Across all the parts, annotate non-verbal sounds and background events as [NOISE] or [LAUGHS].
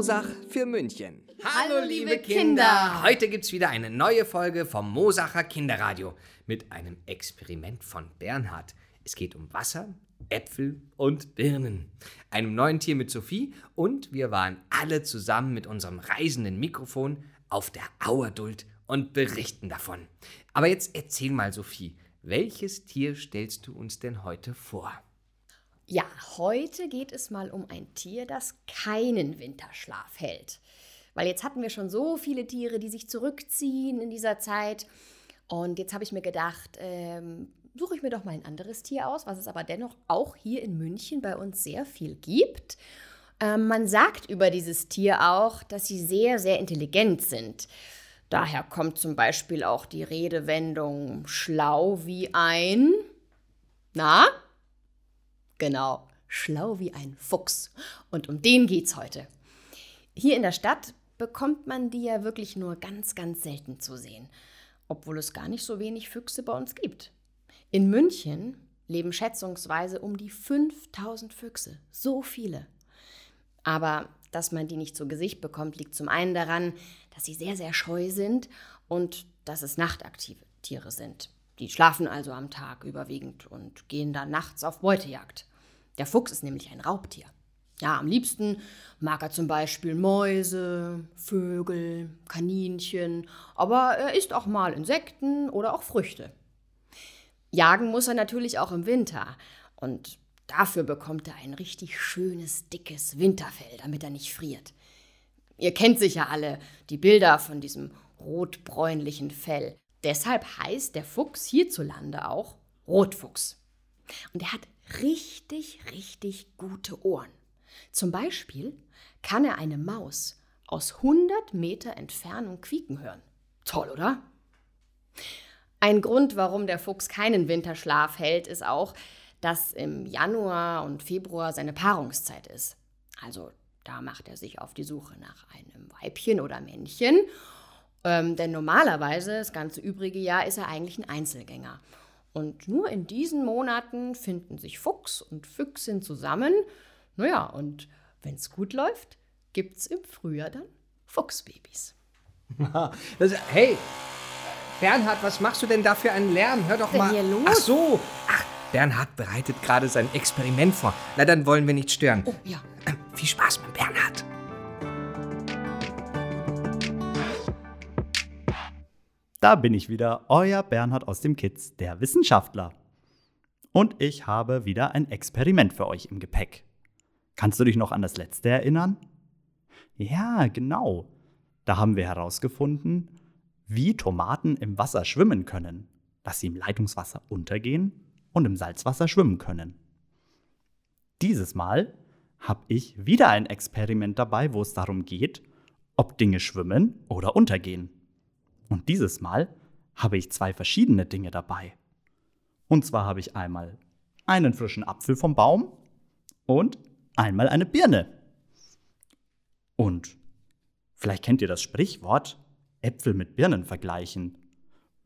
Mosach für München. Hallo, liebe Kinder. Heute gibt's wieder eine neue Folge vom Mosacher Kinderradio mit einem Experiment von Bernhard. Es geht um Wasser, Äpfel und Birnen. Einem neuen Tier mit Sophie und wir waren alle zusammen mit unserem reisenden Mikrofon auf der Auerduld und berichten davon. Aber jetzt erzähl mal, Sophie, welches Tier stellst du uns denn heute vor? Ja, heute geht es mal um ein Tier, das keinen Winterschlaf hält. Weil jetzt hatten wir schon so viele Tiere, die sich zurückziehen in dieser Zeit. Und jetzt habe ich mir gedacht, ähm, suche ich mir doch mal ein anderes Tier aus, was es aber dennoch auch hier in München bei uns sehr viel gibt. Ähm, man sagt über dieses Tier auch, dass sie sehr, sehr intelligent sind. Daher kommt zum Beispiel auch die Redewendung schlau wie ein. Na? Genau, schlau wie ein Fuchs. Und um den geht's heute. Hier in der Stadt bekommt man die ja wirklich nur ganz, ganz selten zu sehen, obwohl es gar nicht so wenig Füchse bei uns gibt. In München leben schätzungsweise um die 5000 Füchse. So viele. Aber dass man die nicht zu Gesicht bekommt, liegt zum einen daran, dass sie sehr, sehr scheu sind und dass es nachtaktive Tiere sind. Die schlafen also am Tag überwiegend und gehen dann nachts auf Beutejagd. Der Fuchs ist nämlich ein Raubtier. Ja, am liebsten mag er zum Beispiel Mäuse, Vögel, Kaninchen, aber er isst auch mal Insekten oder auch Früchte. Jagen muss er natürlich auch im Winter und dafür bekommt er ein richtig schönes, dickes Winterfell, damit er nicht friert. Ihr kennt sicher alle die Bilder von diesem rotbräunlichen Fell. Deshalb heißt der Fuchs hierzulande auch Rotfuchs. Und er hat richtig, richtig gute Ohren. Zum Beispiel kann er eine Maus aus 100 Meter Entfernung quieken hören. Toll, oder? Ein Grund, warum der Fuchs keinen Winterschlaf hält, ist auch, dass im Januar und Februar seine Paarungszeit ist. Also da macht er sich auf die Suche nach einem Weibchen oder Männchen. Ähm, denn normalerweise, das ganze übrige Jahr, ist er eigentlich ein Einzelgänger. Und nur in diesen Monaten finden sich Fuchs und Füchsin zusammen. Naja, und wenn es gut läuft, gibt es im Frühjahr dann Fuchsbabys. [LAUGHS] Das, hey, Bernhard, was machst du denn da für einen Lärm? Hör doch denn mal. hier los? Ach so. Ach, Bernhard bereitet gerade sein Experiment vor. Na, dann wollen wir nicht stören. Oh ja. Ähm, viel Spaß mit Bernhard. Da bin ich wieder, euer Bernhard aus dem Kids, der Wissenschaftler. Und ich habe wieder ein Experiment für euch im Gepäck. Kannst du dich noch an das letzte erinnern? Ja, genau. Da haben wir herausgefunden, wie Tomaten im Wasser schwimmen können, dass sie im Leitungswasser untergehen und im Salzwasser schwimmen können. Dieses Mal habe ich wieder ein Experiment dabei, wo es darum geht, ob Dinge schwimmen oder untergehen. Und dieses Mal habe ich zwei verschiedene Dinge dabei. Und zwar habe ich einmal einen frischen Apfel vom Baum und einmal eine Birne. Und vielleicht kennt ihr das Sprichwort Äpfel mit Birnen vergleichen,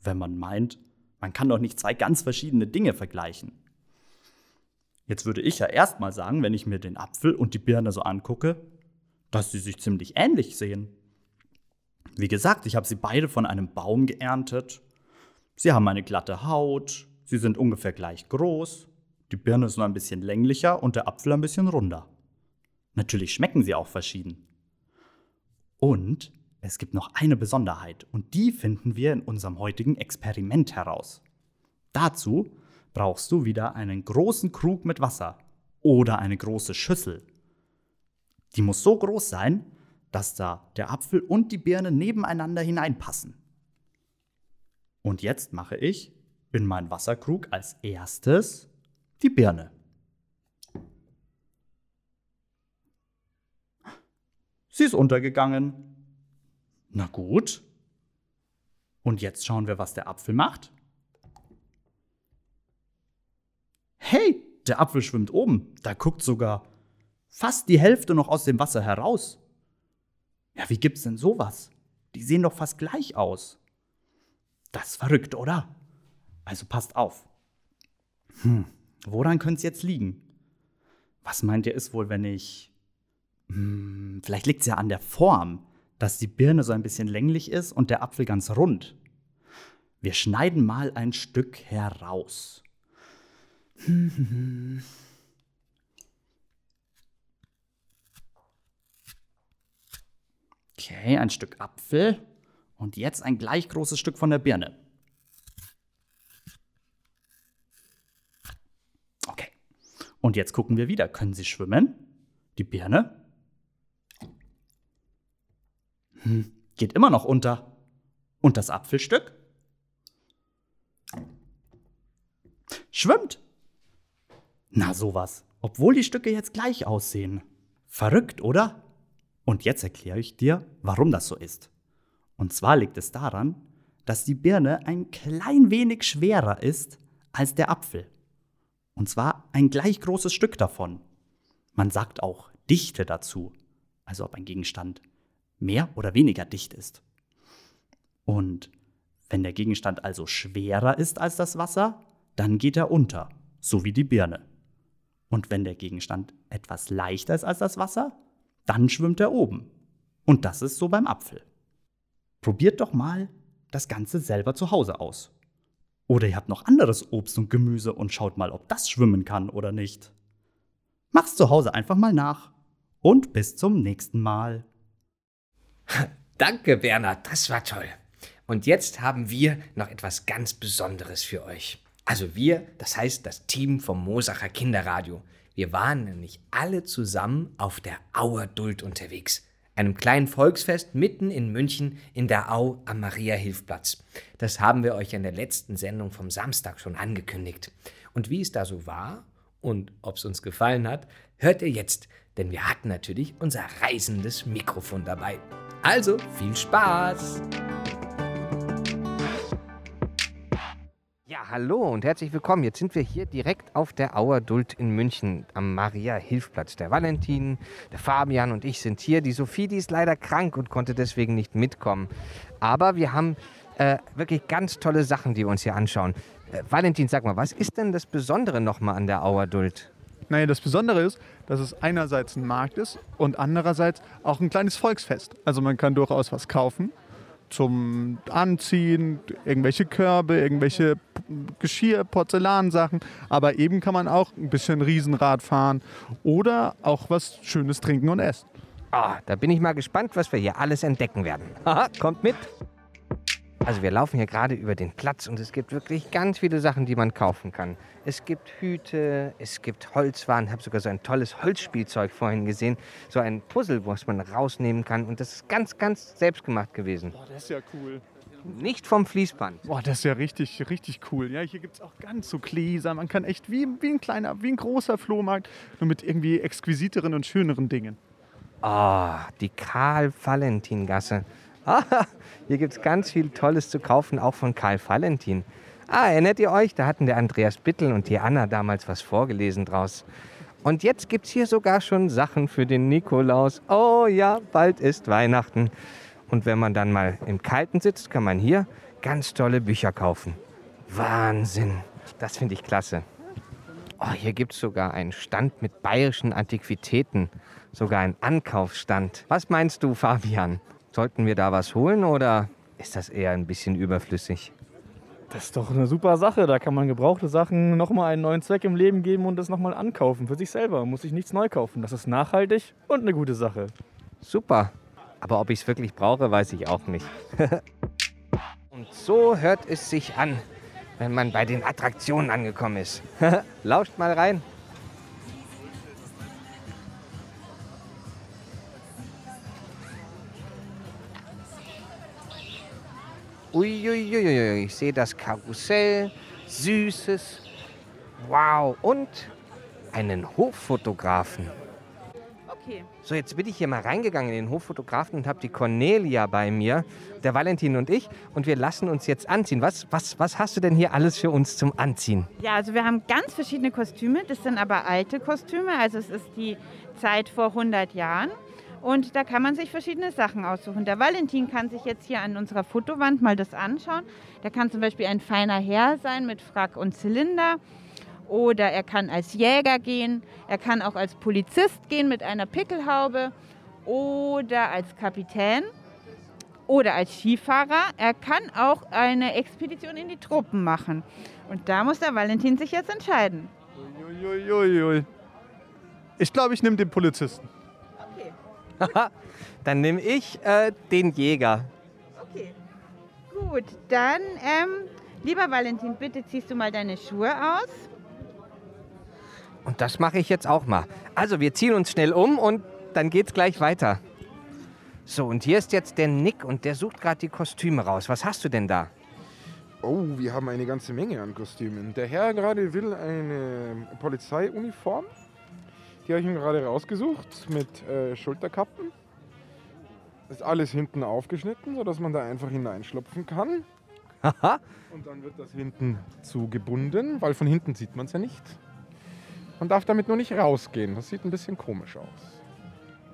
wenn man meint, man kann doch nicht zwei ganz verschiedene Dinge vergleichen. Jetzt würde ich ja erstmal sagen, wenn ich mir den Apfel und die Birne so angucke, dass sie sich ziemlich ähnlich sehen. Wie gesagt, ich habe sie beide von einem Baum geerntet. Sie haben eine glatte Haut, sie sind ungefähr gleich groß, die Birne ist nur ein bisschen länglicher und der Apfel ein bisschen runder. Natürlich schmecken sie auch verschieden. Und es gibt noch eine Besonderheit und die finden wir in unserem heutigen Experiment heraus. Dazu brauchst du wieder einen großen Krug mit Wasser oder eine große Schüssel. Die muss so groß sein, dass da der Apfel und die Birne nebeneinander hineinpassen. Und jetzt mache ich in meinen Wasserkrug als erstes die Birne. Sie ist untergegangen. Na gut. Und jetzt schauen wir, was der Apfel macht. Hey, der Apfel schwimmt oben. Da guckt sogar fast die Hälfte noch aus dem Wasser heraus. Ja, wie gibt's denn sowas? Die sehen doch fast gleich aus. Das ist verrückt, oder? Also passt auf. Hm, woran könnte es jetzt liegen? Was meint ihr ist wohl, wenn ich. Hm, vielleicht liegt es ja an der Form, dass die Birne so ein bisschen länglich ist und der Apfel ganz rund. Wir schneiden mal ein Stück heraus. Okay, ein Stück Apfel und jetzt ein gleich großes Stück von der Birne. Okay. Und jetzt gucken wir wieder. Können sie schwimmen? Die Birne? Hm, geht immer noch unter. Und das Apfelstück? Schwimmt. Na sowas. Obwohl die Stücke jetzt gleich aussehen. Verrückt, oder? Und jetzt erkläre ich dir, warum das so ist. Und zwar liegt es daran, dass die Birne ein klein wenig schwerer ist als der Apfel. Und zwar ein gleich großes Stück davon. Man sagt auch Dichte dazu, also ob ein Gegenstand mehr oder weniger dicht ist. Und wenn der Gegenstand also schwerer ist als das Wasser, dann geht er unter, so wie die Birne. Und wenn der Gegenstand etwas leichter ist als das Wasser, dann schwimmt er oben. Und das ist so beim Apfel. Probiert doch mal das Ganze selber zu Hause aus. Oder ihr habt noch anderes Obst und Gemüse und schaut mal, ob das schwimmen kann oder nicht. Mach's zu Hause einfach mal nach. Und bis zum nächsten Mal. [LAUGHS] Danke, Bernhard, das war toll. Und jetzt haben wir noch etwas ganz Besonderes für euch. Also wir, das heißt das Team vom Mosacher Kinderradio. Wir waren nämlich alle zusammen auf der Auer Duld unterwegs einem kleinen Volksfest mitten in München in der Au am Maria-Hilfplatz. Das haben wir euch in der letzten Sendung vom Samstag schon angekündigt. Und wie es da so war und ob es uns gefallen hat, hört ihr jetzt, denn wir hatten natürlich unser reisendes Mikrofon dabei. Also viel Spaß! Hallo und herzlich willkommen. Jetzt sind wir hier direkt auf der Auer Duld in München am Maria-Hilfplatz. Der Valentin, der Fabian und ich sind hier. Die Sophie, die ist leider krank und konnte deswegen nicht mitkommen. Aber wir haben äh, wirklich ganz tolle Sachen, die wir uns hier anschauen. Äh, Valentin, sag mal, was ist denn das Besondere nochmal an der Auer Duld? Naja, das Besondere ist, dass es einerseits ein Markt ist und andererseits auch ein kleines Volksfest. Also man kann durchaus was kaufen zum Anziehen, irgendwelche Körbe, irgendwelche Geschirr, Porzellansachen. Aber eben kann man auch ein bisschen Riesenrad fahren oder auch was Schönes trinken und essen. Ah, da bin ich mal gespannt, was wir hier alles entdecken werden. Haha, kommt mit! Also wir laufen hier gerade über den Platz und es gibt wirklich ganz viele Sachen, die man kaufen kann. Es gibt Hüte, es gibt Holzwaren, ich habe sogar so ein tolles Holzspielzeug vorhin gesehen, so ein Puzzle, was man rausnehmen kann und das ist ganz, ganz selbstgemacht gewesen. Boah, das ist ja cool. Nicht vom Fließband. Boah, das ist ja richtig, richtig cool. Ja, hier gibt es auch ganz so Gläser. Man kann echt wie, wie ein kleiner, wie ein großer Flohmarkt, nur mit irgendwie exquisiteren und schöneren Dingen. Ah, die Karl-Valentin-Gasse. Ah, [LAUGHS] hier gibt es ganz viel Tolles zu kaufen, auch von Karl Valentin. Ah, erinnert ihr euch? Da hatten der Andreas Bittel und die Anna damals was vorgelesen draus. Und jetzt gibt es hier sogar schon Sachen für den Nikolaus. Oh ja, bald ist Weihnachten. Und wenn man dann mal im Kalten sitzt, kann man hier ganz tolle Bücher kaufen. Wahnsinn. Das finde ich klasse. Oh, hier gibt es sogar einen Stand mit bayerischen Antiquitäten. Sogar einen Ankaufsstand. Was meinst du, Fabian? Sollten wir da was holen oder ist das eher ein bisschen überflüssig? Das ist doch eine super Sache. Da kann man gebrauchte Sachen nochmal einen neuen Zweck im Leben geben und das nochmal ankaufen für sich selber. Man muss sich nichts neu kaufen. Das ist nachhaltig und eine gute Sache. Super. Aber ob ich es wirklich brauche, weiß ich auch nicht. [LAUGHS] und so hört es sich an, wenn man bei den Attraktionen angekommen ist. [LAUGHS] Lauscht mal rein. Uiuiui, ich sehe das Karussell, Süßes. Wow, und einen Hoffotografen. Okay. So, jetzt bin ich hier mal reingegangen in den Hoffotografen und habe die Cornelia bei mir, der Valentin und ich. Und wir lassen uns jetzt anziehen. Was, was, was hast du denn hier alles für uns zum Anziehen? Ja, also wir haben ganz verschiedene Kostüme. Das sind aber alte Kostüme. Also es ist die Zeit vor 100 Jahren. Und da kann man sich verschiedene Sachen aussuchen. Der Valentin kann sich jetzt hier an unserer Fotowand mal das anschauen. Der kann zum Beispiel ein feiner Herr sein mit Frack und Zylinder. Oder er kann als Jäger gehen. Er kann auch als Polizist gehen mit einer Pickelhaube. Oder als Kapitän. Oder als Skifahrer. Er kann auch eine Expedition in die Tropen machen. Und da muss der Valentin sich jetzt entscheiden. Uiuiuiui. Ich glaube, ich nehme den Polizisten. [LAUGHS] Dann nehme ich äh, den Jäger. Okay. Gut, dann, ähm, lieber Valentin, bitte ziehst du mal deine Schuhe aus. Und das mache ich jetzt auch mal. Also, wir ziehen uns schnell um und dann geht's gleich weiter. So, und hier ist jetzt der Nick und der sucht gerade die Kostüme raus. Was hast du denn da? Oh, wir haben eine ganze Menge an Kostümen. Der Herr gerade will eine Polizeiuniform. Die habe ich ihm gerade rausgesucht mit äh, Schulterkappen. Ist alles hinten aufgeschnitten, sodass man da einfach hineinschlupfen kann. Haha. Und dann wird das hinten zugebunden, weil von hinten sieht man es ja nicht. Man darf damit nur nicht rausgehen. Das sieht ein bisschen komisch aus.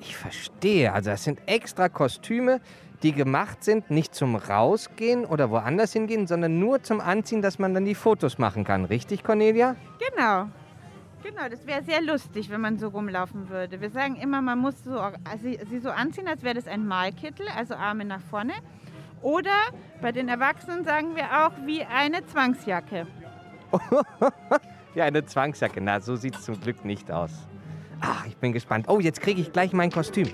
Ich verstehe. Also, das sind extra Kostüme, die gemacht sind, nicht zum Rausgehen oder woanders hingehen, sondern nur zum Anziehen, dass man dann die Fotos machen kann. Richtig, Cornelia? Genau. Genau, das wäre sehr lustig, wenn man so rumlaufen würde. Wir sagen immer, man muss so, also sie so anziehen, als wäre das ein Malkittel, also Arme nach vorne. Oder bei den Erwachsenen sagen wir auch wie eine Zwangsjacke. [LAUGHS] Ja, eine Zwangsjacke. Na, so sieht es zum Glück nicht aus. Ach, ich bin gespannt. Oh, jetzt kriege ich gleich mein Kostüm.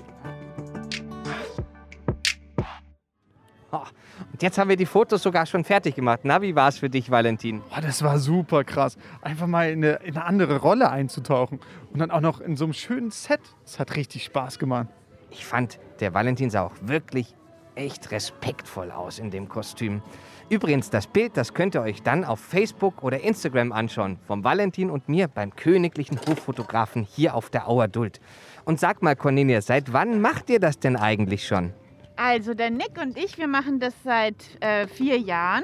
Und jetzt haben wir die Fotos sogar schon fertig gemacht. Na, wie war es für dich, Valentin? Boah, das war super krass. Einfach mal in eine, in eine andere Rolle einzutauchen. Und dann auch noch in so einem schönen Set. Das hat richtig Spaß gemacht. Ich fand, der Valentin sah auch wirklich echt respektvoll aus in dem Kostüm. Übrigens, das Bild, das könnt ihr euch dann auf Facebook oder Instagram anschauen. Vom Valentin und mir beim königlichen Hoffotografen hier auf der Auerduld. Und sag mal, Cornelia, seit wann macht ihr das denn eigentlich schon? Also der Nick und ich, wir machen das seit äh, vier Jahren.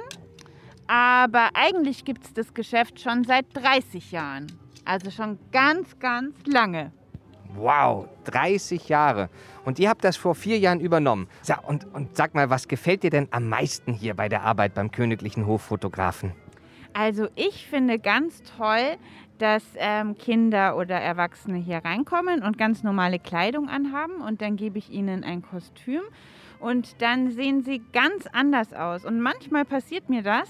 Aber eigentlich gibt es das Geschäft schon seit 30 Jahren. Also schon ganz, ganz lange. Wow, 30 Jahre. Und ihr habt das vor vier Jahren übernommen. So, und, und sag mal, was gefällt dir denn am meisten hier bei der Arbeit beim königlichen Hoffotografen? Also ich finde ganz toll, dass ähm, Kinder oder Erwachsene hier reinkommen und ganz normale Kleidung anhaben und dann gebe ich ihnen ein Kostüm und dann sehen sie ganz anders aus. Und manchmal passiert mir das,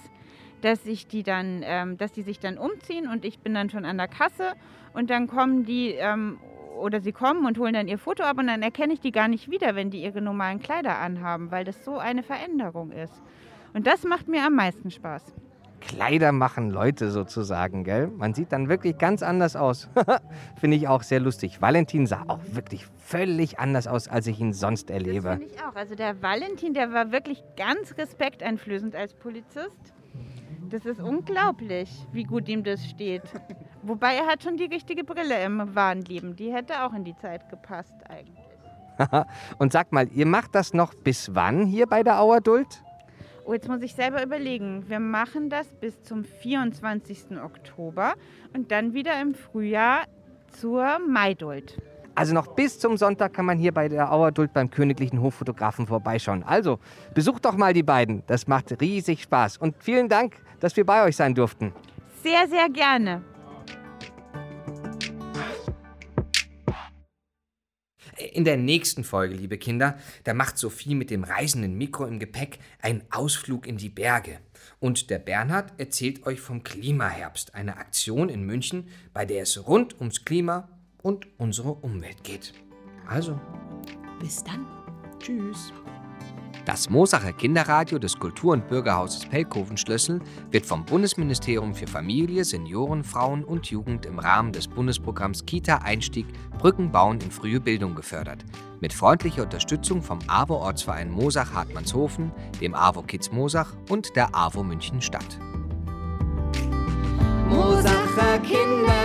dass ich die dann, ähm, dass die sich dann umziehen und ich bin dann schon an der Kasse und dann kommen die ähm, oder sie kommen und holen dann ihr Foto ab und dann erkenne ich die gar nicht wieder, wenn die ihre normalen Kleider anhaben, weil das so eine Veränderung ist. Und das macht mir am meisten Spaß. Kleider machen Leute sozusagen, gell? Man sieht dann wirklich ganz anders aus. [LAUGHS] Finde ich auch sehr lustig. Valentin sah auch wirklich völlig anders aus, als ich ihn sonst Das erlebe. finde ich auch. Also der Valentin, der war wirklich ganz respekteinflößend als Polizist. Das ist unglaublich, wie gut ihm das steht. [LAUGHS] Wobei er hat schon die richtige Brille im wahren Leben. Die hätte auch in die Zeit gepasst eigentlich. [LAUGHS] Und sag mal, ihr macht das noch bis wann hier bei der Auerduld? Oh, jetzt muss ich selber überlegen. Wir machen das bis zum 24. Oktober und dann wieder im Frühjahr zur Maiduld. Also noch bis zum Sonntag kann man hier bei der Auerduld beim königlichen Hoffotografen vorbeischauen. Also besucht doch mal die beiden. Das macht riesig Spaß. Und vielen Dank, dass wir bei euch sein durften. Sehr, sehr gerne. In der nächsten Folge, liebe Kinder, da macht Sophie mit dem reisenden Mikro im Gepäck einen Ausflug in die Berge. Und der Bernhard erzählt euch vom Klimaherbst, eine Aktion in München, bei der es rund ums Klima und unsere Umwelt geht. Also, Bis dann. Tschüss. Das Mosacher Kinderradio des Kultur- und Bürgerhauses Pelkoven-Schlössel wird vom Bundesministerium für Familie, Senioren, Frauen und Jugend im Rahmen des Bundesprogramms Kita-Einstieg Brücken bauen in frühe Bildung gefördert. Mit freundlicher Unterstützung vom AWO-Ortsverein Mosach-Hartmannshofen, dem AWO Kids Mosach und der AWO München Stadt. Mosacher Kinder